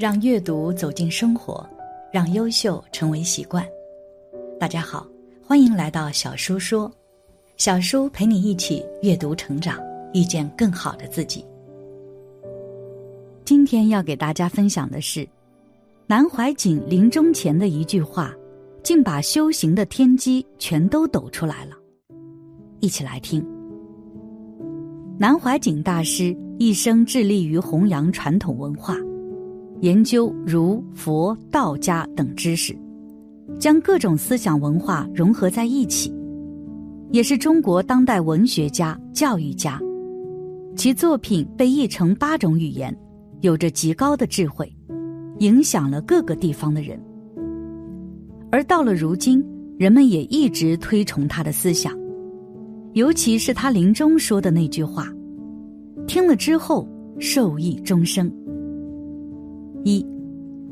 让阅读走进生活，让优秀成为习惯。大家好，欢迎来到小叔说，小叔陪你一起阅读成长，遇见更好的自己。今天要给大家分享的是南怀瑾临终前的一句话，竟把修行的天机全都抖出来了。一起来听。南怀瑾大师一生致力于弘扬传统文化。研究儒、佛、道家等知识，将各种思想文化融合在一起，也是中国当代文学家、教育家。其作品被译成八种语言，有着极高的智慧，影响了各个地方的人。而到了如今，人们也一直推崇他的思想，尤其是他临终说的那句话，听了之后受益终生。一，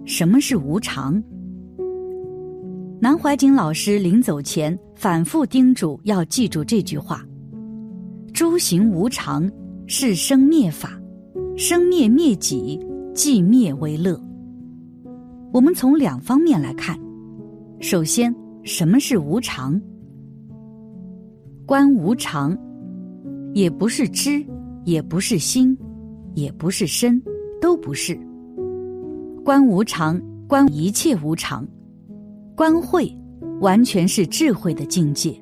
什么是无常？南怀瑾老师临走前反复叮嘱要记住这句话：“诸行无常，是生灭法，生灭灭己，寂灭为乐。”我们从两方面来看，首先，什么是无常？观无常，也不是知，也不是心，也不是身，都不是。观无常，观一切无常，观慧，完全是智慧的境界。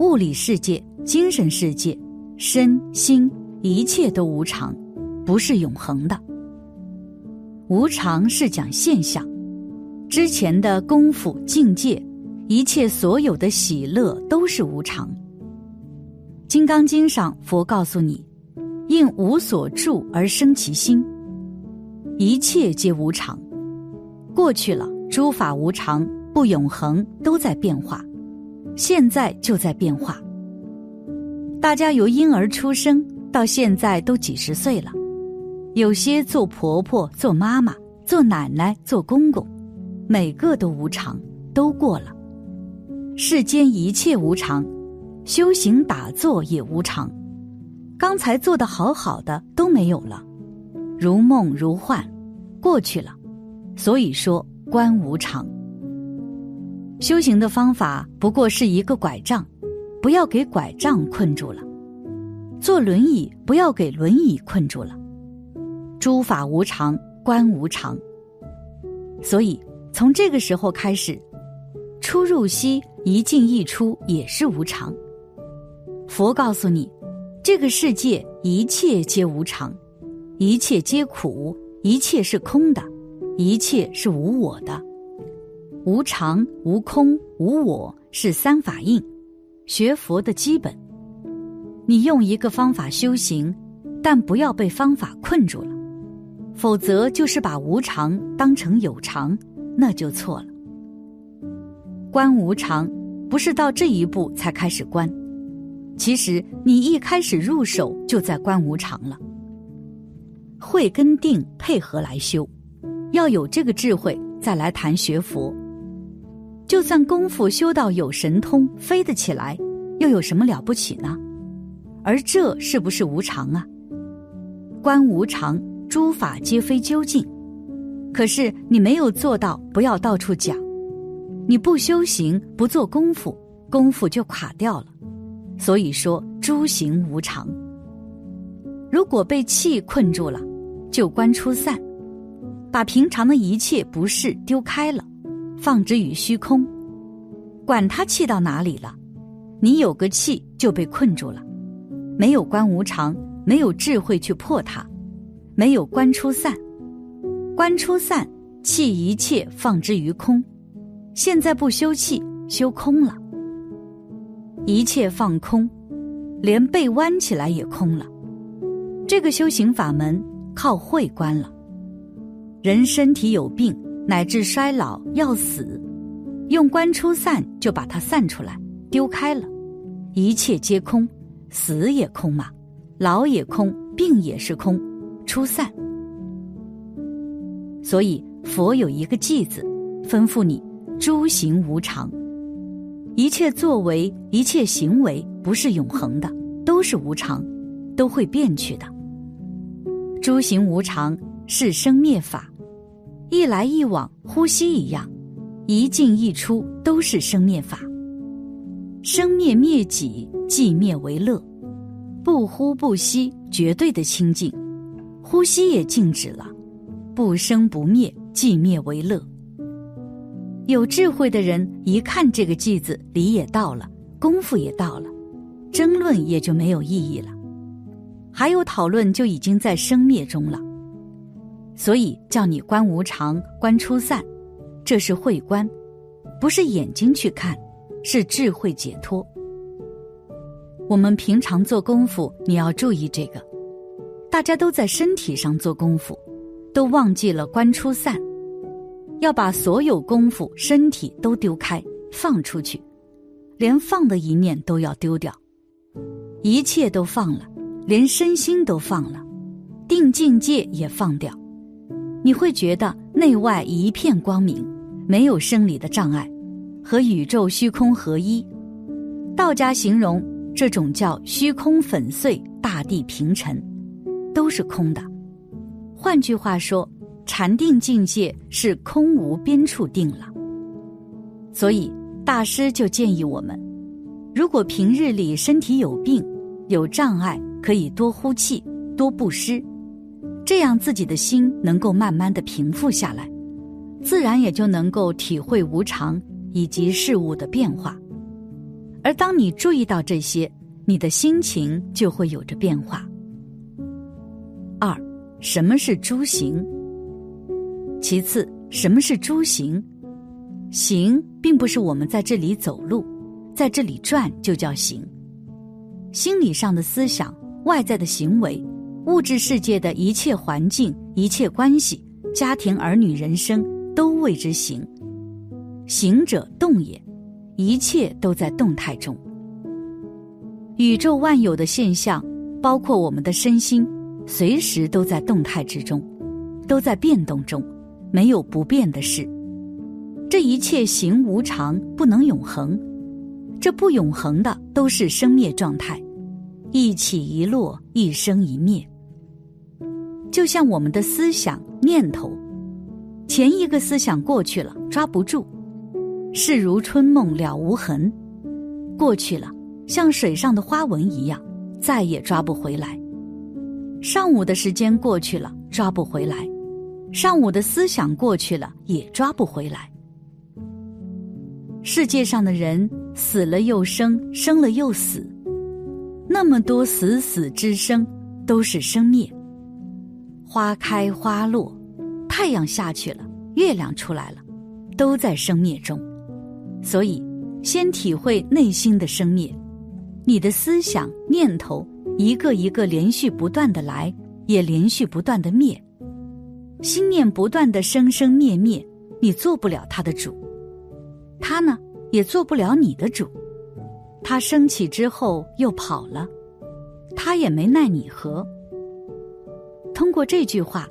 物理世界、精神世界、身心，一切都无常，不是永恒的。无常是讲现象，之前的功夫境界，一切所有的喜乐都是无常。《金刚经》上，佛告诉你：应无所住而生其心。一切皆无常，过去了，诸法无常，不永恒，都在变化，现在就在变化。大家由婴儿出生到现在都几十岁了，有些做婆婆、做妈妈、做奶奶、做公公，每个都无常，都过了。世间一切无常，修行打坐也无常，刚才做的好好的都没有了，如梦如幻。过去了，所以说观无常。修行的方法不过是一个拐杖，不要给拐杖困住了；坐轮椅不要给轮椅困住了。诸法无常，观无常。所以从这个时候开始，出入息一进一出也是无常。佛告诉你，这个世界一切皆无常，一切皆苦。一切是空的，一切是无我的，无常、无空、无我是三法印，学佛的基本。你用一个方法修行，但不要被方法困住了，否则就是把无常当成有常，那就错了。观无常不是到这一步才开始观，其实你一开始入手就在观无常了。慧跟定配合来修，要有这个智慧，再来谈学佛。就算功夫修到有神通，飞得起来，又有什么了不起呢？而这是不是无常啊？观无常，诸法皆非究竟。可是你没有做到，不要到处讲。你不修行，不做功夫，功夫就垮掉了。所以说，诸行无常。如果被气困住了。就观出散，把平常的一切不是丢开了，放之于虚空，管他气到哪里了，你有个气就被困住了，没有观无常，没有智慧去破它，没有观出散，观出散，气一切放之于空，现在不修气，修空了，一切放空，连背弯起来也空了，这个修行法门。靠慧观了，人身体有病乃至衰老要死，用观出散就把它散出来，丢开了，一切皆空，死也空嘛，老也空，病也是空，出散。所以佛有一个偈子，吩咐你：诸行无常，一切作为，一切行为不是永恒的，都是无常，都会变去的。诸行无常，是生灭法，一来一往，呼吸一样，一进一出都是生灭法。生灭灭己，寂灭为乐，不呼不吸，绝对的清净，呼吸也静止了，不生不灭，寂灭为乐。有智慧的人一看这个句子，理也到了，功夫也到了，争论也就没有意义了，还有讨论就已经在生灭中了。所以叫你观无常，观出散，这是慧观，不是眼睛去看。是智慧解脱。我们平常做功夫，你要注意这个。大家都在身体上做功夫，都忘记了观出散，要把所有功夫、身体都丢开，放出去，连放的一念都要丢掉，一切都放了，连身心都放了，定境界也放掉，你会觉得内外一片光明，没有生理的障碍。和宇宙虚空合一，道家形容这种叫虚空粉碎，大地平沉，都是空的。换句话说，禅定境界是空无边处定了。所以大师就建议我们，如果平日里身体有病、有障碍，可以多呼气、多布施，这样自己的心能够慢慢的平复下来，自然也就能够体会无常。以及事物的变化，而当你注意到这些，你的心情就会有着变化。二，什么是诸行？其次，什么是诸行？行并不是我们在这里走路，在这里转就叫行。心理上的思想、外在的行为、物质世界的一切环境、一切关系、家庭、儿女、人生，都谓之行。行者动也，一切都在动态中。宇宙万有的现象，包括我们的身心，随时都在动态之中，都在变动中，没有不变的事。这一切行无常，不能永恒。这不永恒的，都是生灭状态，一起一落，一生一灭。就像我们的思想念头，前一个思想过去了，抓不住。事如春梦了无痕，过去了，像水上的花纹一样，再也抓不回来。上午的时间过去了，抓不回来；上午的思想过去了，也抓不回来。世界上的人死了又生，生了又死，那么多死死之生，都是生灭。花开花落，太阳下去了，月亮出来了，都在生灭中。所以，先体会内心的生灭，你的思想念头一个一个连续不断的来，也连续不断的灭，心念不断的生生灭灭，你做不了他的主，他呢也做不了你的主，他升起之后又跑了，他也没奈你何。通过这句话，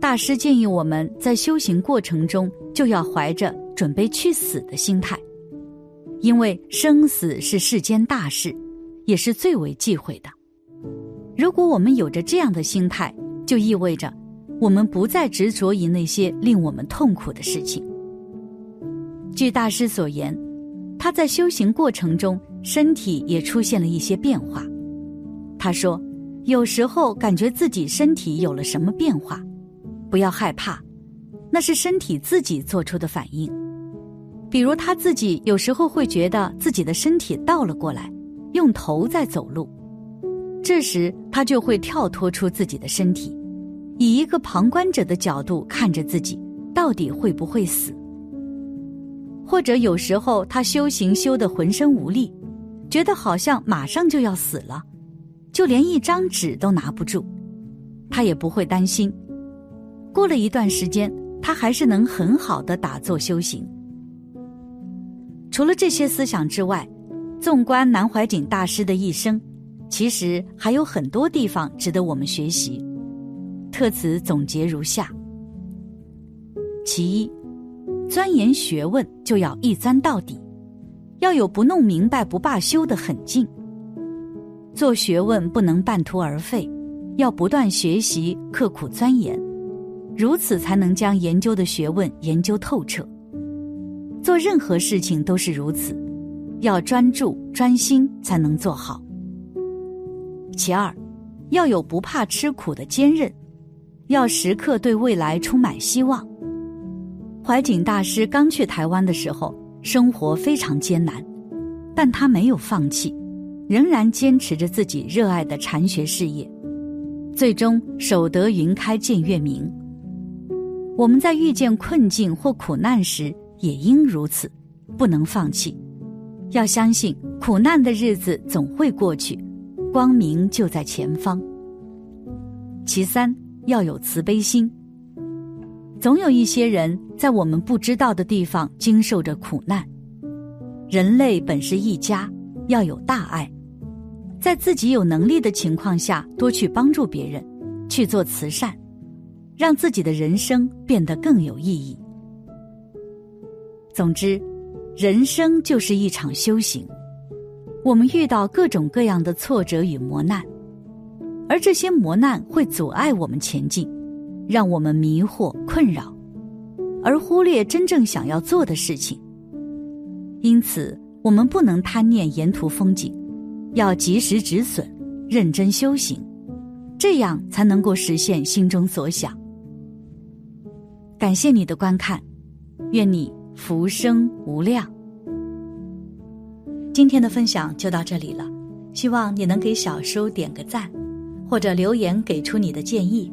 大师建议我们在修行过程中就要怀着准备去死的心态。因为生死是世间大事，也是最为忌讳的。如果我们有着这样的心态，就意味着我们不再执着于那些令我们痛苦的事情。据大师所言，他在修行过程中身体也出现了一些变化。他说，有时候感觉自己身体有了什么变化，不要害怕，那是身体自己做出的反应。比如他自己有时候会觉得自己的身体倒了过来，用头在走路，这时他就会跳脱出自己的身体，以一个旁观者的角度看着自己到底会不会死。或者有时候他修行修得浑身无力，觉得好像马上就要死了，就连一张纸都拿不住，他也不会担心。过了一段时间，他还是能很好的打坐修行。除了这些思想之外，纵观南怀瑾大师的一生，其实还有很多地方值得我们学习。特此总结如下：其一，钻研学问就要一钻到底，要有不弄明白不罢休的狠劲。做学问不能半途而废，要不断学习，刻苦钻研。如此才能将研究的学问研究透彻。做任何事情都是如此，要专注专心才能做好。其二，要有不怕吃苦的坚韧，要时刻对未来充满希望。怀景大师刚去台湾的时候，生活非常艰难，但他没有放弃，仍然坚持着自己热爱的禅学事业，最终守得云开见月明。我们在遇见困境或苦难时，也应如此，不能放弃，要相信苦难的日子总会过去，光明就在前方。其三，要有慈悲心。总有一些人在我们不知道的地方经受着苦难。人类本是一家，要有大爱，在自己有能力的情况下，多去帮助别人，去做慈善，让自己的人生变得更有意义。总之，人生就是一场修行。我们遇到各种各样的挫折与磨难，而这些磨难会阻碍我们前进，让我们迷惑困扰，而忽略真正想要做的事情。因此，我们不能贪念沿途风景，要及时止损，认真修行，这样才能够实现心中所想。感谢你的观看，愿你。福生无量。今天的分享就到这里了，希望你能给小叔点个赞，或者留言给出你的建议。